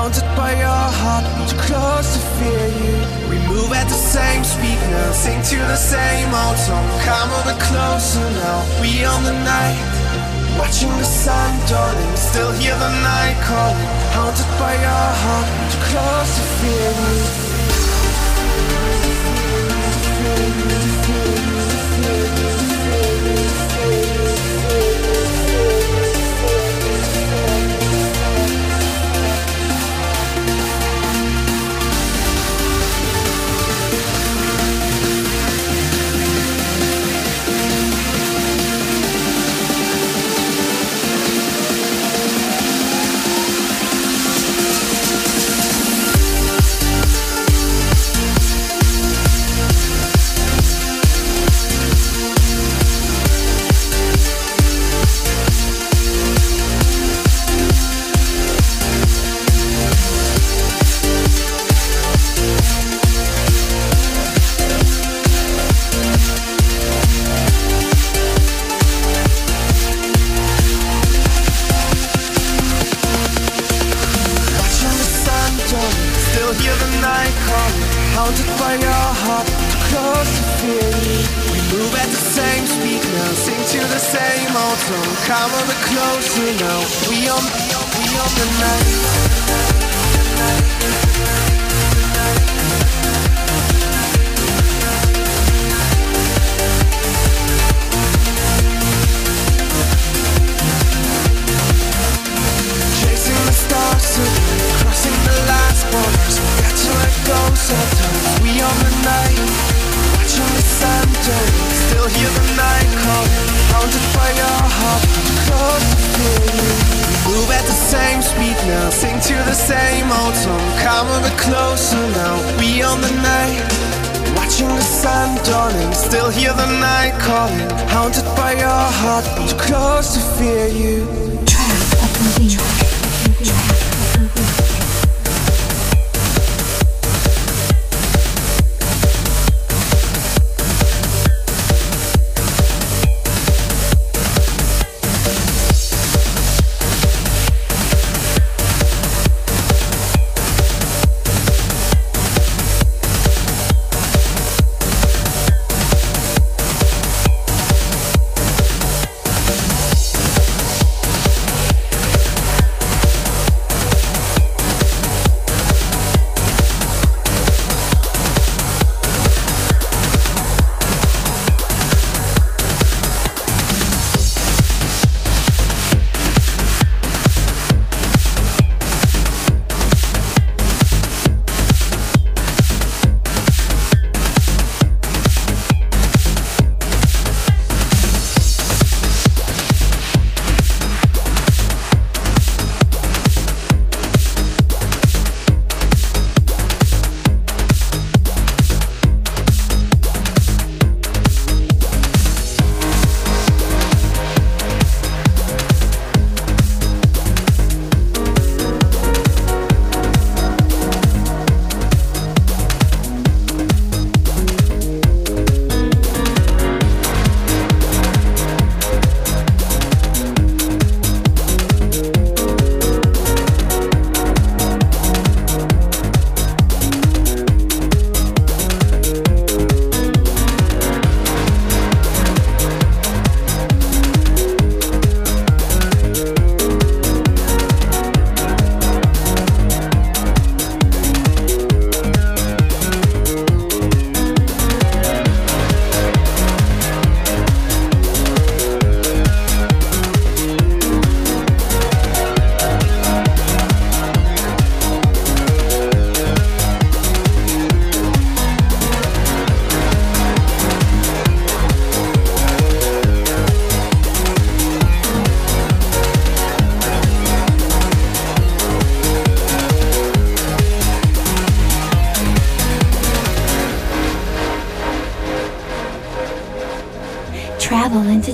Haunted by your heart Too close to fear you. We move at the same speed now Sing to the same old song. Come a bit closer now We on the night. Watching the sun dawning Still hear the night calling. Haunted by your heart Too close to fear you.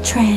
Train.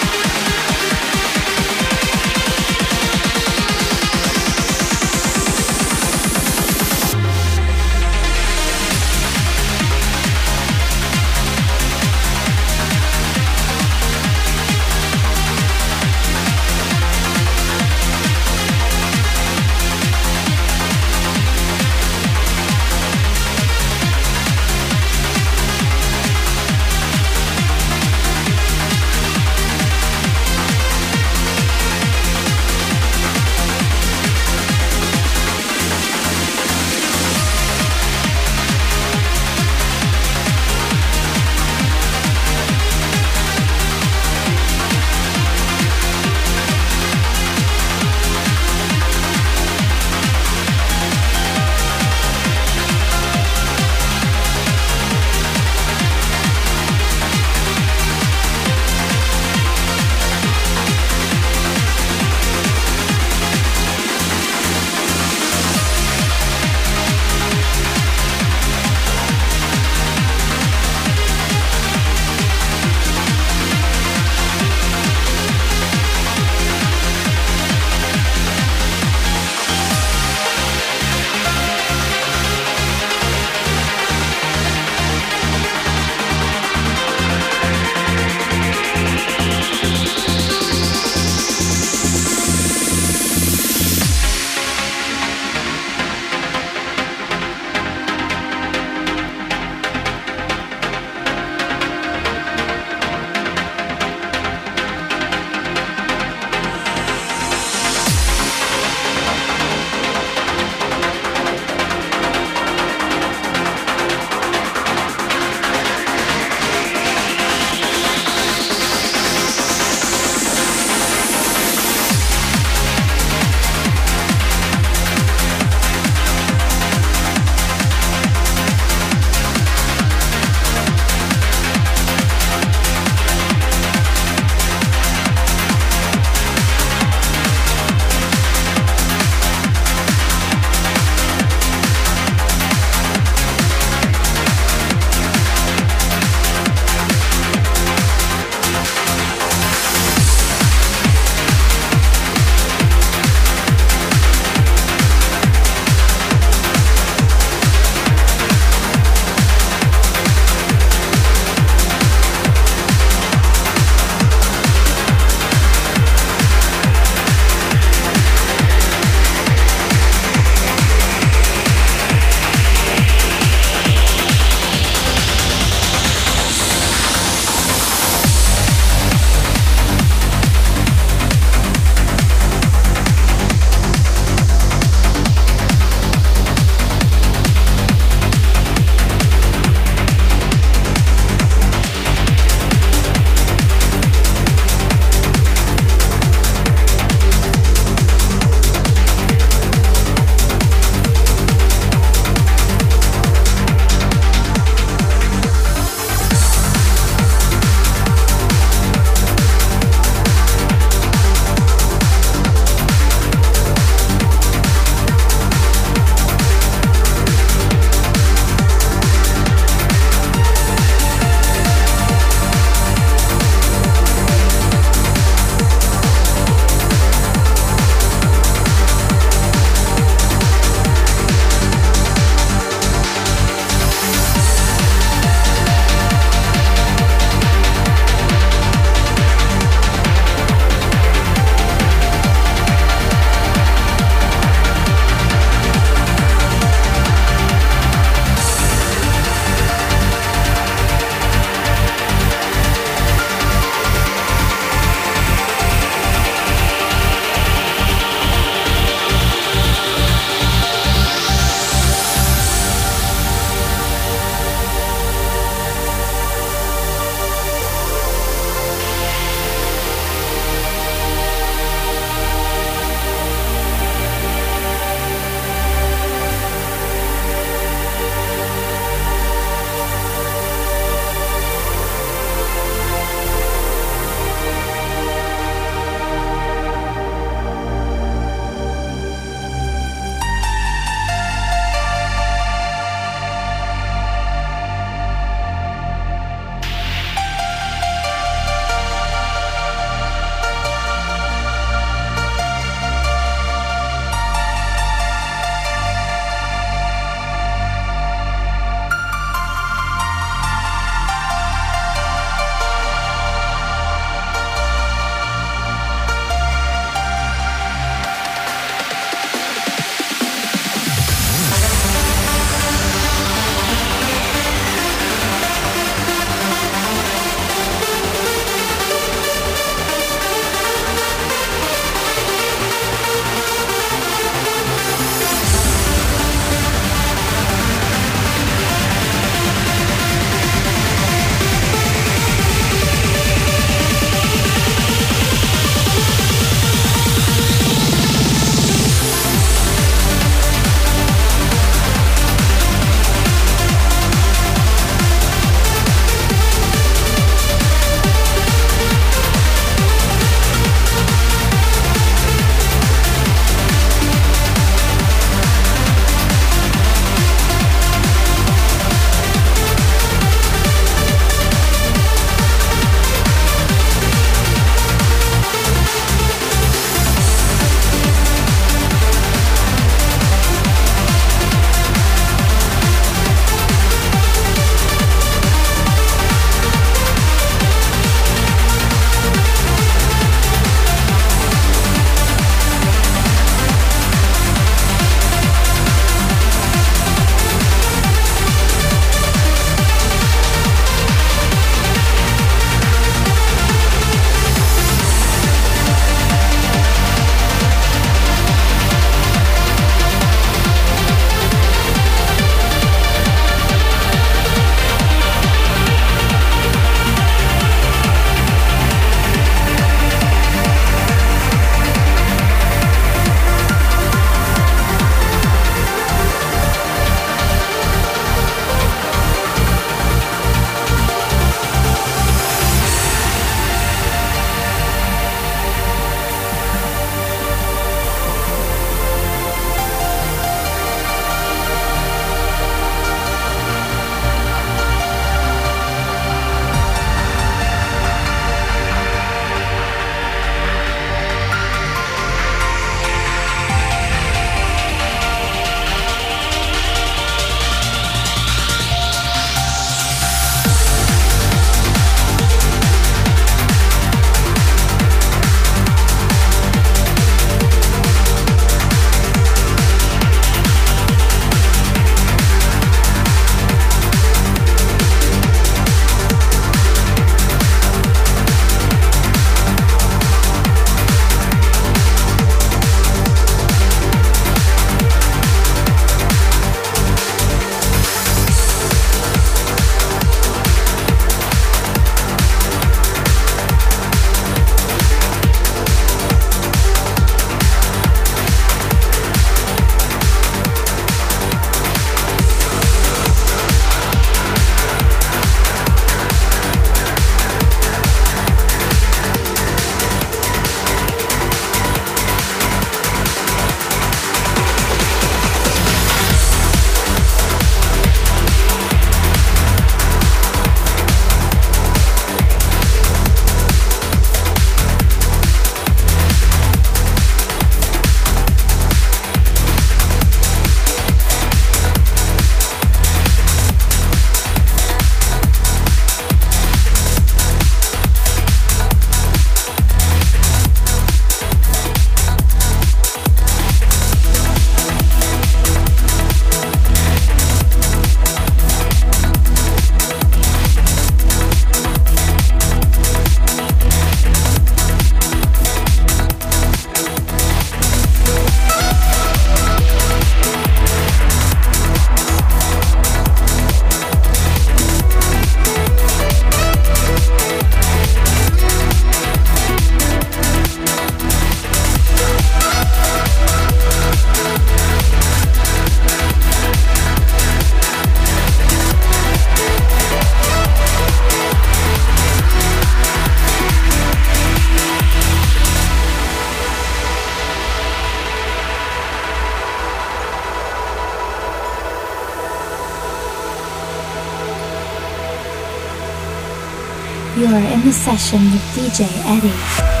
The session with DJ Eddie.